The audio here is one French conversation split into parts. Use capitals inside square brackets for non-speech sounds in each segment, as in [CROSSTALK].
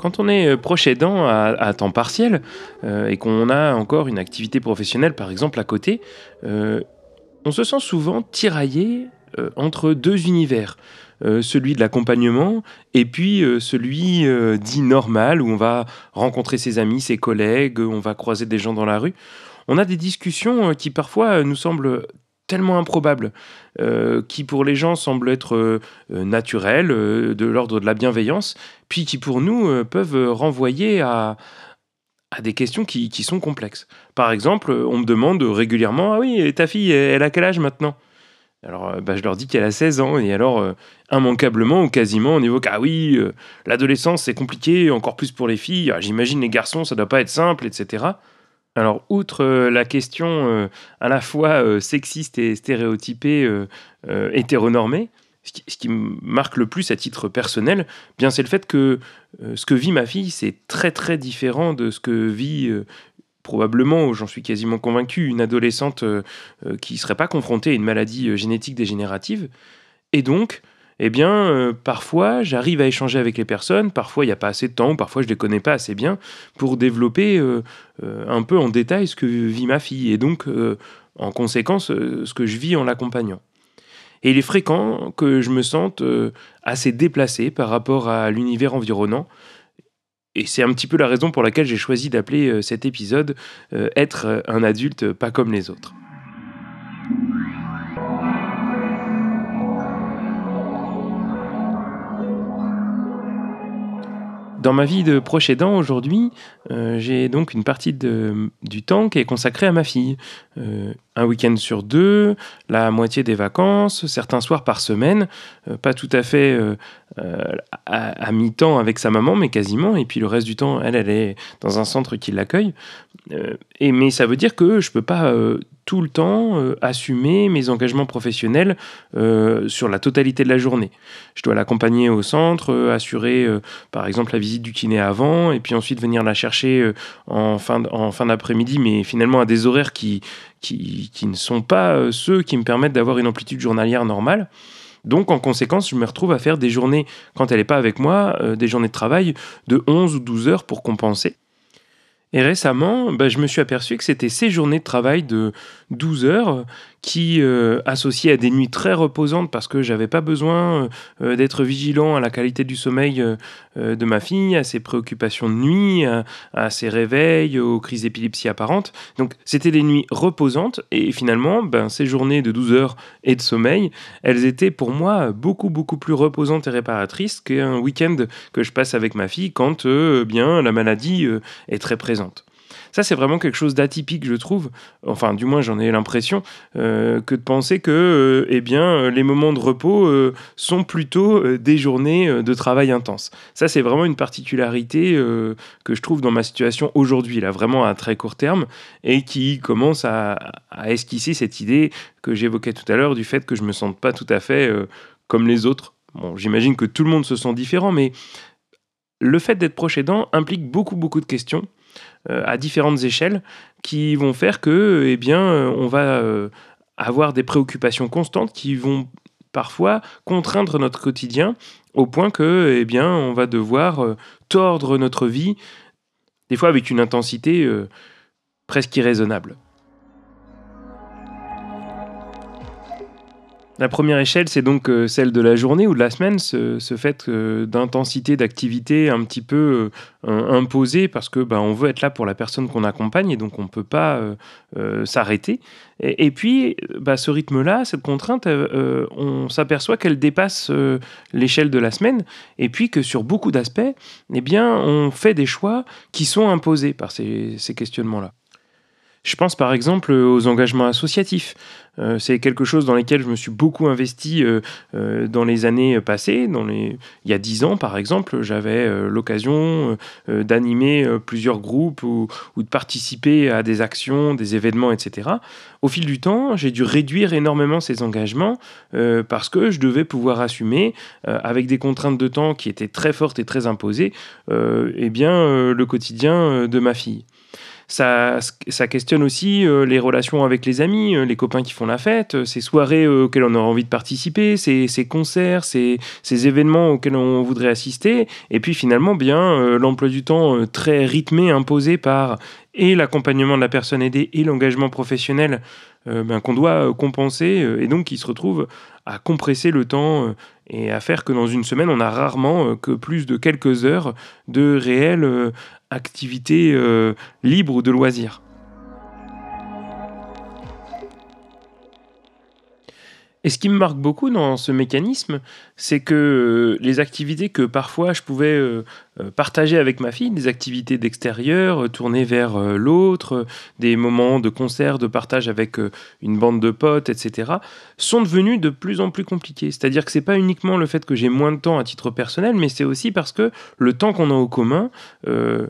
Quand on est euh, proche aidant à, temps partiel euh, et qu'on a encore une activité professionnelle, par exemple, à côté, euh, on se sent souvent tiraillé entre deux univers. celui de l'accompagnement et puis celui dit normal où on va rencontrer ses amis, ses collègues, on va croiser des gens dans la rue. On a des discussions qui parfois nous semblent tellement improbable, euh, qui pour les gens semble être euh, euh, naturel, de l'ordre de la bienveillance, puis qui pour nous peuvent renvoyer à, à des questions qui, qui, sont complexes. Par exemple, on me demande régulièrement, ah oui, ta fille, elle a quel âge maintenant? Alors, bah, je leur dis qu'elle a 16 ans, et alors, immanquablement ou quasiment, on évoque Ah oui, l'adolescence c'est compliqué, encore plus pour les filles, ah, j'imagine les garçons, ça doit pas être simple, etc. Alors, outre euh, la question euh, à la fois euh, sexiste et stéréotypée, hétéronormée, ce qui, me marque le plus à titre personnel, bien c'est le fait que ce que vit ma fille, c'est très très différent de ce que vit probablement, j'en suis quasiment convaincu, une adolescente qui ne serait pas confrontée à une maladie génétique dégénérative. Et donc, eh bien, euh, parfois, j'arrive à échanger avec les personnes, parfois il n'y a pas assez de temps, parfois je ne les connais pas assez bien, pour développer euh, euh, un peu en détail ce que vit ma fille, et donc, en conséquence, ce que je vis en l'accompagnant. Et il est fréquent que je me sente assez déplacé par rapport à l'univers environnant, et c'est un petit peu la raison pour laquelle j'ai choisi d'appeler cet épisode Être un adulte pas comme les autres. Dans ma vie de proche aidant aujourd'hui, euh, j'ai donc une partie du temps qui est consacrée à ma fille. Euh, un week-end sur deux, la moitié des vacances, certains soirs par semaine, euh, pas tout à fait à, mi-temps avec sa maman, mais quasiment, et puis le reste du temps, elle, elle est dans un centre qui l'accueille. et, mais ça veut dire que je peux pas tout le temps euh, assumer mes engagements professionnels euh, sur la totalité de la journée. Je dois l'accompagner au centre, euh, assurer par exemple la visite du kiné avant, et puis ensuite venir la chercher en fin d'après-midi, mais finalement à des horaires qui, qui, ne sont pas ceux qui me permettent d'avoir une amplitude journalière normale. Donc en conséquence, je me retrouve à faire des journées, quand elle n'est pas avec moi, des journées de travail de 11 ou 12 heures pour compenser. Et récemment, bah, je me suis aperçu que c'était ces journées de travail de 12 heures qui, euh, à des nuits très reposantes parce que j'avais pas besoin euh, d'être vigilant à la qualité du sommeil euh, de ma fille, à ses préoccupations de nuit, à, ses réveils, aux crises d'épilepsie apparentes. Donc c'était des nuits reposantes et finalement, ben, ces journées de 12 heures et de sommeil, elles étaient pour moi beaucoup beaucoup plus reposantes et réparatrices qu'un week-end que je passe avec ma fille quand bien la maladie est très présente. Ça, c'est vraiment quelque chose d'atypique, je trouve. Enfin, du moins, j'en ai l'impression euh, que de penser que, euh, eh bien, les moments de repos euh, sont plutôt des journées de travail intense. Ça, c'est vraiment une particularité que je trouve dans ma situation aujourd'hui, là, vraiment à très court terme, et qui commence à, esquisser cette idée que j'évoquais tout à l'heure du fait que je me sente pas tout à fait comme les autres. Bon, j'imagine que tout le monde se sent différent, mais le fait d'être proche aidant implique beaucoup, beaucoup de questions euh, à différentes échelles qui vont faire que, eh bien, euh, on va euh, avoir des préoccupations constantes qui vont parfois contraindre notre quotidien au point que, eh bien, on va devoir tordre notre vie, des fois avec une intensité presque irraisonnable. La première échelle, c'est donc euh, celle de la journée ou de la semaine, ce, fait euh, d'intensité d'activité un petit peu euh, imposée parce que bah, on veut être là pour la personne qu'on accompagne et donc on ne peut pas s'arrêter. Et, puis, bah, ce rythme-là, cette contrainte, on s'aperçoit qu'elle dépasse l'échelle de la semaine et puis que sur beaucoup d'aspects, eh bien, on fait des choix qui sont imposés par ces questionnements-là. Je pense par exemple aux engagements associatifs. Euh, c'est quelque chose dans lequel je me suis beaucoup investi euh, euh, dans les années passées. Il y a dix ans, par exemple, j'avais l'occasion d'animer plusieurs groupes ou, de participer à des actions, des événements, etc. Au fil du temps, j'ai dû réduire énormément ces engagements parce que je devais pouvoir assumer, avec des contraintes de temps qui étaient très fortes et très imposées, eh bien, le quotidien de ma fille. Ça, questionne aussi euh, les relations avec les amis, euh, les copains qui font la fête, euh, ces soirées auxquelles on a envie de participer, ces, concerts, ces, événements auxquels on voudrait assister. Et puis finalement, bien, l'emploi du temps très rythmé, imposé par et l'accompagnement de la personne aidée et l'engagement professionnel ben, qu'on doit compenser et donc qui se retrouve à compresser le temps et à faire que dans une semaine, on a rarement que plus de quelques heures de réel activité euh, libre de loisir. Et ce qui me marque beaucoup dans ce mécanisme, c'est que euh, les activités que parfois je pouvais euh, euh, partager avec ma fille, des activités d'extérieur, tournées vers l'autre, des moments de concert, de partage avec une bande de potes, etc., sont devenus de plus en plus compliqués. C'est-à-dire que c'est pas uniquement le fait que j'ai moins de temps à titre personnel, mais c'est aussi parce que le temps qu'on a au commun,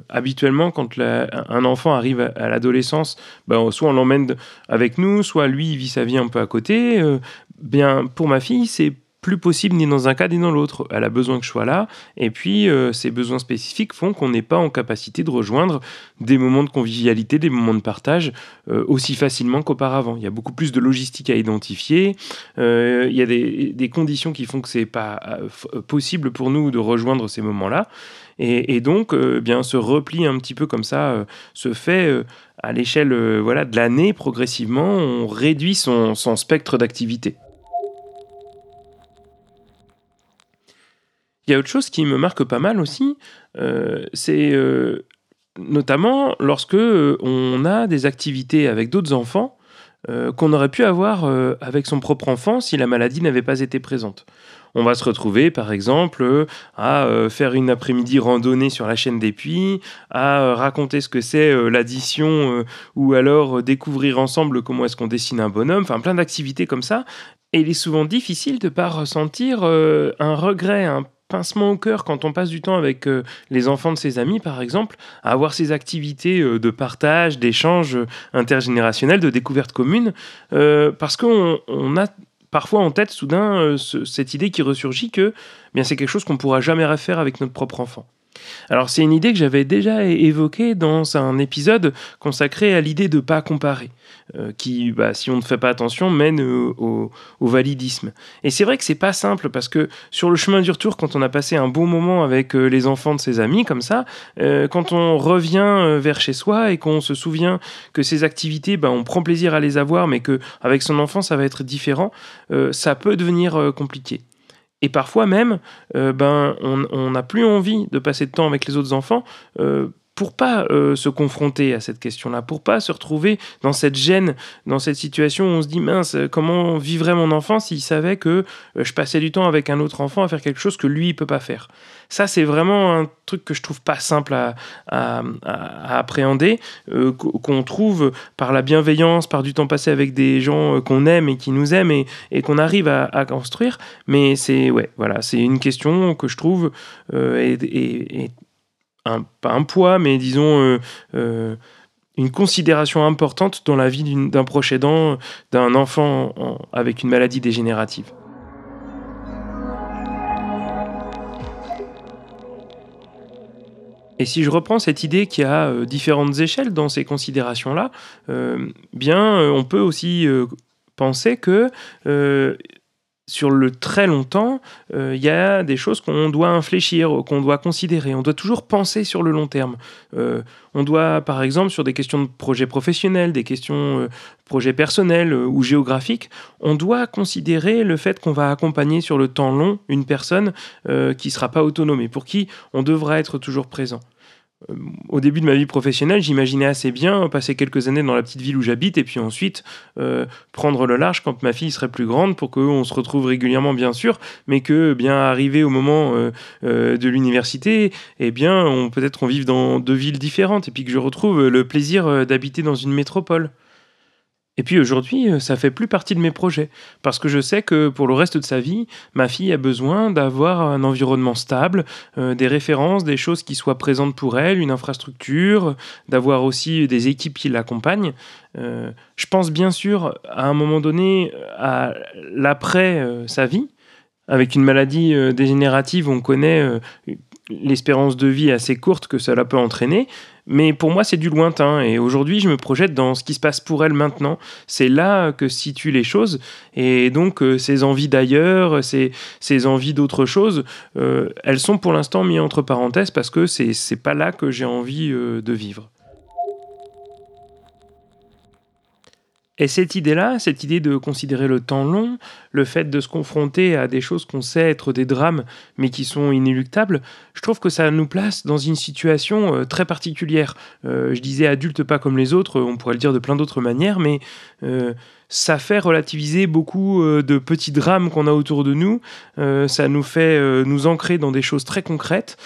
habituellement, quand un enfant arrive à, l'adolescence, ben, soit on l'emmène avec nous, soit lui il vit sa vie un peu à côté. Bien, pour ma fille, c'est plus possible ni dans un cas ni dans l'autre. Elle a besoin que je sois là, et puis euh, ces besoins spécifiques font qu'on n'est pas en capacité de rejoindre des moments de convivialité, des moments de partage euh, aussi facilement qu'auparavant. Il y a beaucoup plus de logistique à identifier, euh, il y a des, conditions qui font que c'est pas possible pour nous de rejoindre ces moments-là, et, donc bien ce repli un petit peu comme ça se fait à l'échelle voilà de l'année progressivement, on réduit son spectre d'activité. Il y a autre chose qui me marque pas mal aussi, euh, c'est euh, notamment lorsque euh, on a des activités avec d'autres enfants qu'on aurait pu avoir avec son propre enfant si la maladie n'avait pas été présente. On va se retrouver, par exemple, à faire une après-midi randonnée sur la chaîne des puits, à raconter ce que c'est l'addition, ou alors découvrir ensemble comment est-ce qu'on dessine un bonhomme, enfin plein d'activités comme ça. Et il est souvent difficile de ne pas ressentir un regret, un pincement au cœur quand on passe du temps avec euh, les enfants de ses amis, par exemple, à avoir ces activités euh, de partage, d'échange intergénérationnel, de découverte commune, euh, parce qu'on a parfois en tête soudain cette idée qui ressurgit que bien c'est quelque chose qu'on pourra jamais refaire avec notre propre enfant. Alors c'est une idée que j'avais déjà évoquée dans un épisode consacré à l'idée de pas comparer, euh, qui, bah, si on ne fait pas attention, mène au, validisme. Et c'est vrai que c'est pas simple parce que sur le chemin du retour, quand on a passé un bon moment avec euh, les enfants de ses amis comme ça, euh, quand on revient vers chez soi et qu'on se souvient que ces activités, bah, on prend plaisir à les avoir, mais que avec son enfant ça va être différent, ça peut devenir compliqué. Et parfois même, euh, ben, on n'a plus envie de passer de temps avec les autres enfants euh, pour pas euh, se confronter à cette question-là, pour pas se retrouver dans cette gêne, dans cette situation où on se dit mince, comment vivrait mon enfant s'il savait que euh, je passais du temps avec un autre enfant à faire quelque chose que lui il peut pas faire. Ça c'est vraiment un truc que je trouve pas simple à, appréhender, euh, qu'on trouve par la bienveillance, par du temps passé avec des gens qu'on aime et qui nous aiment et, qu'on arrive à, construire. Mais c'est ouais, voilà, c'est une question que je trouve et pas un poids, mais disons euh, euh, une considération importante dans la vie d'un proche aidant, d'un enfant avec une maladie dégénérative. Et si je reprends cette idée qu'il y a euh, différentes échelles dans ces considérations-là, bien, on peut aussi penser que sur le très longtemps, euh, il y a des choses qu'on doit infléchir, qu'on doit considérer. On doit toujours penser sur le long terme. Euh, on doit, par exemple, sur des questions de projets professionnels, des questions euh, projets personnels ou géographiques, on doit considérer le fait qu'on va accompagner sur le temps long une personne qui ne sera pas autonome et pour qui on devra être toujours présent. Au début de ma vie professionnelle, j'imaginais assez bien passer quelques années dans la petite ville où j'habite et puis ensuite euh, prendre le large quand ma fille serait plus grande pour qu'on se retrouve régulièrement, bien sûr, mais que bien arrivé au moment euh, euh, de l'université, eh bien, on peut-être on vive dans deux villes différentes et puis que je retrouve le plaisir d'habiter dans une métropole. Et puis aujourd'hui, euh, ça fait plus partie de mes projets, parce que je sais que pour le reste de sa vie, ma fille a besoin d'avoir un environnement stable, euh, des références, des choses qui soient présentes pour elle, une infrastructure, d'avoir aussi des équipes qui l'accompagnent. Euh, je pense bien sûr à un moment donné à l'après sa vie. Avec une maladie dégénérative, on connaît l'espérance de vie assez courte que cela peut entraîner. Mais pour moi, c'est du lointain. Et aujourd'hui, je me projette dans ce qui se passe pour elle maintenant. C'est là que se situent les choses. Et donc, euh, ces envies d'ailleurs, ces, ces envies d'autre chose, euh, elles sont pour l'instant mises entre parenthèses parce que c'est pas là que j'ai envie euh, de vivre. Et cette idée-là, cette idée de considérer le temps long, le fait de se confronter à des choses qu'on sait être des drames, mais qui sont inéluctables, je trouve que ça nous place dans une situation euh, très particulière. Euh, je disais adulte pas comme les autres, on pourrait le dire de plein d'autres manières, mais euh, ça fait relativiser beaucoup de petits drames qu'on a autour de nous. ça nous fait nous ancrer dans des choses très concrètes,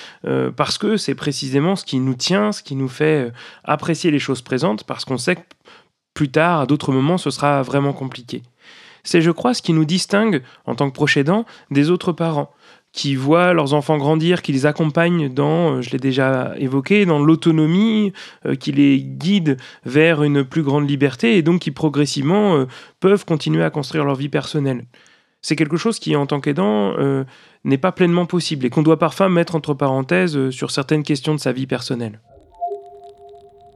parce que c'est précisément ce qui nous tient, ce qui nous fait apprécier les choses présentes, parce qu'on sait que plus tard, à d'autres moments, ce sera vraiment compliqué. C'est, je crois, ce qui nous distingue, en tant que proches aidants, des autres parents, qui voient leurs enfants grandir, qui les accompagnent dans, euh, je l'ai déjà évoqué, dans l'autonomie, euh, qui les guident vers une plus grande liberté, et donc qui progressivement euh, peuvent continuer à construire leur vie personnelle. C'est quelque chose qui, en tant qu'aidant, n'est pas pleinement possible, et qu'on doit parfois mettre entre parenthèses sur certaines questions de sa vie personnelle.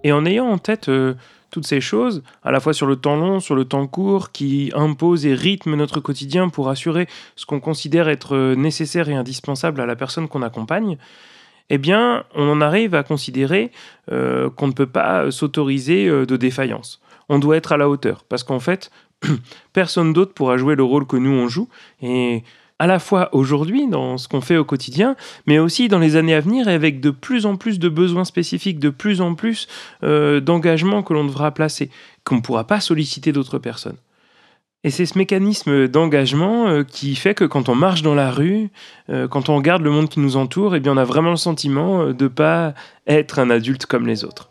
Et en ayant en tête toutes ces choses, à la fois sur le temps long, sur le temps court, qui imposent et rythment notre quotidien pour assurer ce qu'on considère être nécessaire et indispensable à la personne qu'on accompagne, eh bien, on en arrive à considérer euh, qu'on ne peut pas s'autoriser euh, de défaillance. On doit être à la hauteur, parce qu'en fait, [CLEARS THROAT] personne d'autre pourra jouer le rôle que nous on joue, et à la fois aujourd'hui dans ce qu'on fait au quotidien, mais aussi dans les années à venir et avec de plus en plus de besoins spécifiques, de plus en plus euh, d'engagements que l'on devra placer, qu'on ne pourra pas solliciter d'autres personnes. Et c'est ce mécanisme d'engagement euh, qui fait que quand on marche dans la rue, euh, quand on regarde le monde qui nous entoure, eh bien on a vraiment le sentiment de ne pas être un adulte comme les autres.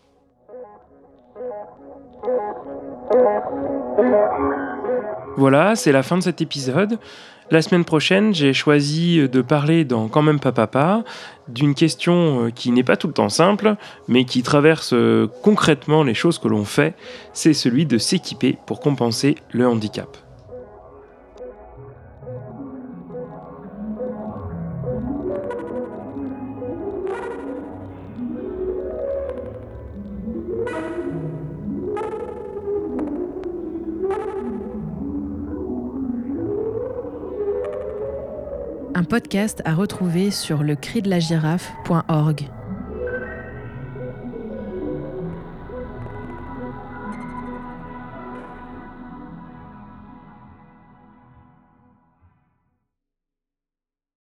Voilà, c'est la fin de cet épisode. La semaine prochaine, j'ai choisi de parler dans Quand même pas papa d'une question euh, qui n'est pas tout le temps simple, mais qui traverse euh, concrètement les choses que l'on fait, c'est celui de s'équiper pour compenser le handicap. Un podcast à retrouver sur le.